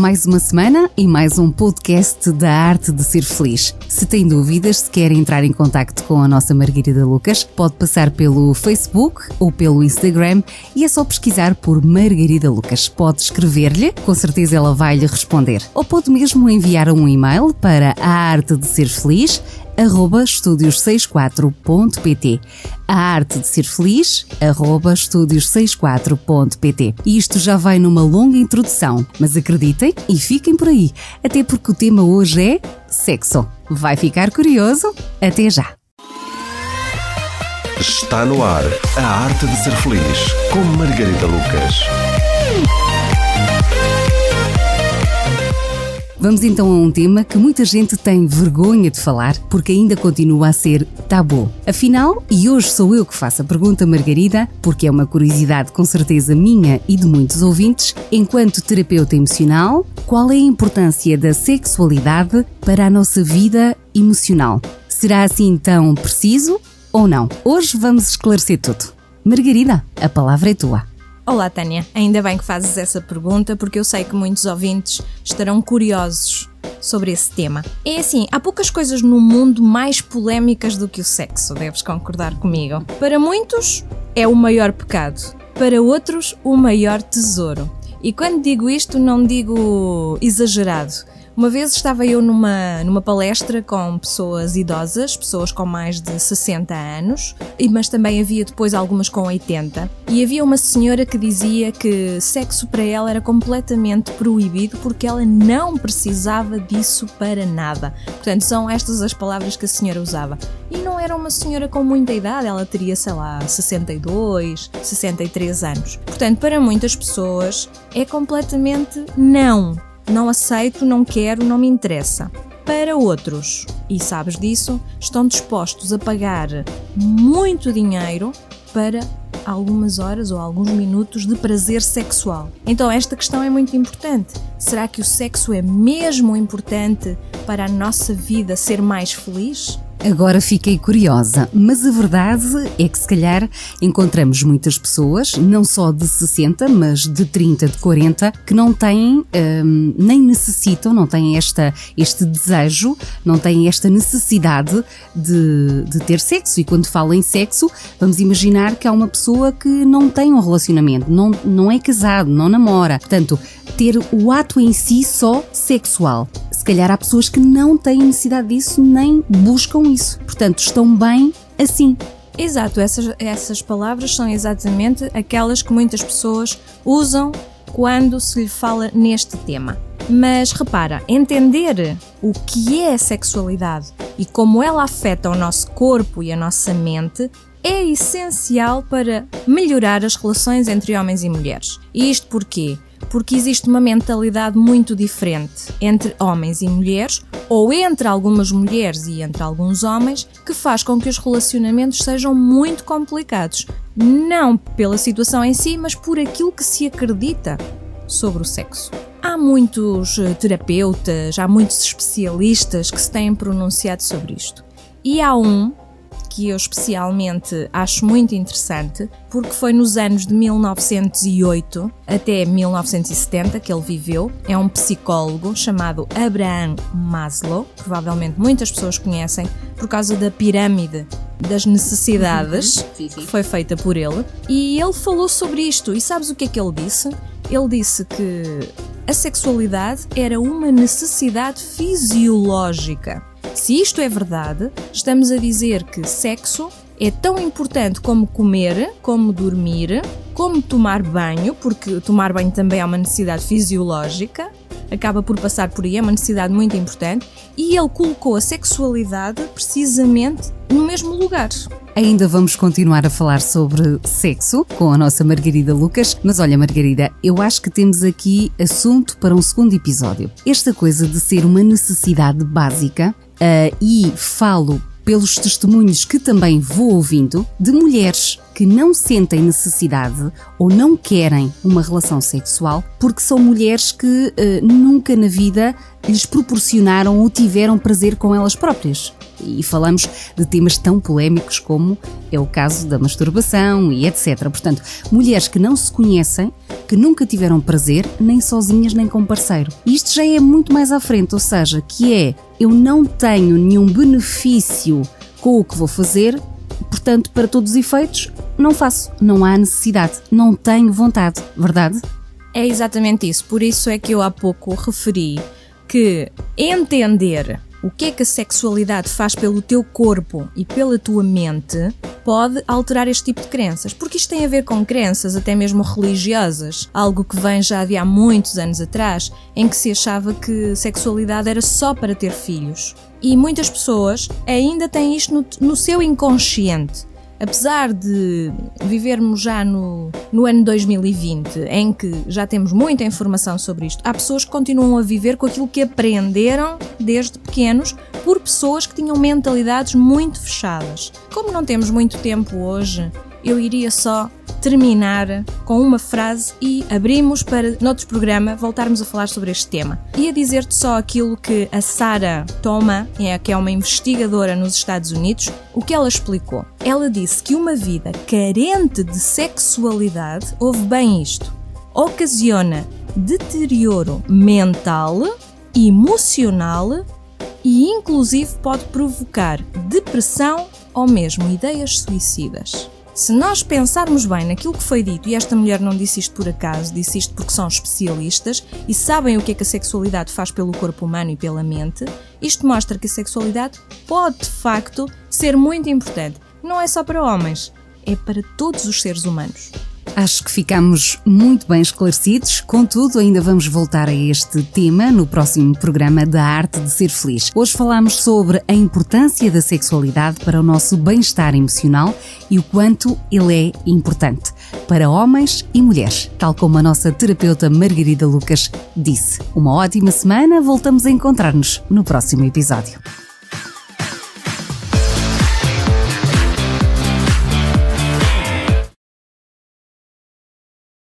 Mais uma semana e mais um podcast da arte de ser feliz. Se tem dúvidas, se quer entrar em contato com a nossa Margarida Lucas, pode passar pelo Facebook ou pelo Instagram e é só pesquisar por Margarida Lucas. Pode escrever-lhe, com certeza ela vai lhe responder. Ou pode mesmo enviar um e-mail para a arte de ser feliz arroba estúdios64.pt. A arte de ser feliz, arroba estúdios64.pt. E isto já vai numa longa introdução, mas acreditem e fiquem por aí, até porque o tema hoje é sexo. Vai ficar curioso? Até já! Está no ar a arte de ser feliz com Margarida Lucas. Vamos então a um tema que muita gente tem vergonha de falar porque ainda continua a ser tabu. Afinal, e hoje sou eu que faço a pergunta, Margarida, porque é uma curiosidade com certeza minha e de muitos ouvintes, enquanto terapeuta emocional, qual é a importância da sexualidade para a nossa vida emocional? Será assim tão preciso ou não? Hoje vamos esclarecer tudo. Margarida, a palavra é tua. Olá, Tânia. Ainda bem que fazes essa pergunta porque eu sei que muitos ouvintes estarão curiosos sobre esse tema. É assim, há poucas coisas no mundo mais polémicas do que o sexo, deves concordar comigo. Para muitos, é o maior pecado. Para outros, o maior tesouro. E quando digo isto, não digo exagerado. Uma vez estava eu numa, numa palestra com pessoas idosas, pessoas com mais de 60 anos, mas também havia depois algumas com 80. E havia uma senhora que dizia que sexo para ela era completamente proibido porque ela não precisava disso para nada. Portanto, são estas as palavras que a senhora usava. E não era uma senhora com muita idade, ela teria, sei lá, 62, 63 anos. Portanto, para muitas pessoas é completamente não não aceito, não quero, não me interessa. Para outros, e sabes disso, estão dispostos a pagar muito dinheiro para algumas horas ou alguns minutos de prazer sexual. Então, esta questão é muito importante. Será que o sexo é mesmo importante para a nossa vida ser mais feliz? Agora fiquei curiosa, mas a verdade é que se calhar encontramos muitas pessoas, não só de 60, mas de 30, de 40, que não têm, hum, nem necessitam, não têm esta, este desejo, não têm esta necessidade de, de ter sexo. E quando falo em sexo, vamos imaginar que há uma pessoa que não tem um relacionamento, não, não é casado, não namora. Portanto, ter o ato em si só sexual. Calhar há pessoas que não têm necessidade disso nem buscam isso. Portanto, estão bem assim. Exato, essas, essas palavras são exatamente aquelas que muitas pessoas usam quando se lhe fala neste tema. Mas repara, entender o que é a sexualidade e como ela afeta o nosso corpo e a nossa mente é essencial para melhorar as relações entre homens e mulheres. E isto porquê? Porque existe uma mentalidade muito diferente entre homens e mulheres, ou entre algumas mulheres e entre alguns homens, que faz com que os relacionamentos sejam muito complicados. Não pela situação em si, mas por aquilo que se acredita sobre o sexo. Há muitos eh, terapeutas, há muitos especialistas que se têm pronunciado sobre isto. E há um que eu especialmente acho muito interessante, porque foi nos anos de 1908 até 1970 que ele viveu. É um psicólogo chamado Abraham Maslow, provavelmente muitas pessoas conhecem por causa da pirâmide das necessidades uhum. que foi feita por ele. E ele falou sobre isto. E sabes o que é que ele disse? Ele disse que a sexualidade era uma necessidade fisiológica se isto é verdade, estamos a dizer que sexo é tão importante como comer, como dormir, como tomar banho, porque tomar banho também é uma necessidade fisiológica, acaba por passar por aí, é uma necessidade muito importante, e ele colocou a sexualidade precisamente no mesmo lugar. Ainda vamos continuar a falar sobre sexo com a nossa Margarida Lucas, mas olha, Margarida, eu acho que temos aqui assunto para um segundo episódio. Esta coisa de ser uma necessidade básica uh, e falo pelos testemunhos que também vou ouvindo de mulheres que não sentem necessidade ou não querem uma relação sexual porque são mulheres que uh, nunca na vida lhes proporcionaram ou tiveram prazer com elas próprias. E falamos de temas tão polémicos como é o caso da masturbação e etc. Portanto, mulheres que não se conhecem, que nunca tiveram prazer, nem sozinhas nem com parceiro. Isto já é muito mais à frente, ou seja, que é eu não tenho nenhum benefício com o que vou fazer, portanto, para todos os efeitos, não faço. Não há necessidade, não tenho vontade, verdade? É exatamente isso. Por isso é que eu há pouco referi que entender o que é que a sexualidade faz pelo teu corpo e pela tua mente pode alterar este tipo de crenças, porque isto tem a ver com crenças até mesmo religiosas, algo que vem já de há muitos anos atrás, em que se achava que sexualidade era só para ter filhos. E muitas pessoas ainda têm isto no, no seu inconsciente apesar de vivermos já no, no ano 2020, em que já temos muita informação sobre isto, há pessoas que continuam a viver com aquilo que aprenderam desde pequenos por pessoas que tinham mentalidades muito fechadas. Como não temos muito tempo hoje, eu iria só terminar com uma frase e abrimos para, noutro programa, voltarmos a falar sobre este tema. Ia dizer-te só aquilo que a Sarah Toma, é, que é uma investigadora nos Estados Unidos, o que ela explicou. Ela disse que uma vida carente de sexualidade, ouve bem isto, ocasiona deterioro mental, emocional e inclusive pode provocar depressão ou mesmo ideias suicidas. Se nós pensarmos bem naquilo que foi dito, e esta mulher não disse isto por acaso, disse isto porque são especialistas e sabem o que é que a sexualidade faz pelo corpo humano e pela mente, isto mostra que a sexualidade pode de facto ser muito importante. Não é só para homens, é para todos os seres humanos. Acho que ficamos muito bem esclarecidos, contudo, ainda vamos voltar a este tema no próximo programa da Arte de Ser Feliz. Hoje falamos sobre a importância da sexualidade para o nosso bem-estar emocional e o quanto ele é importante para homens e mulheres, tal como a nossa terapeuta Margarida Lucas disse. Uma ótima semana, voltamos a encontrar-nos no próximo episódio.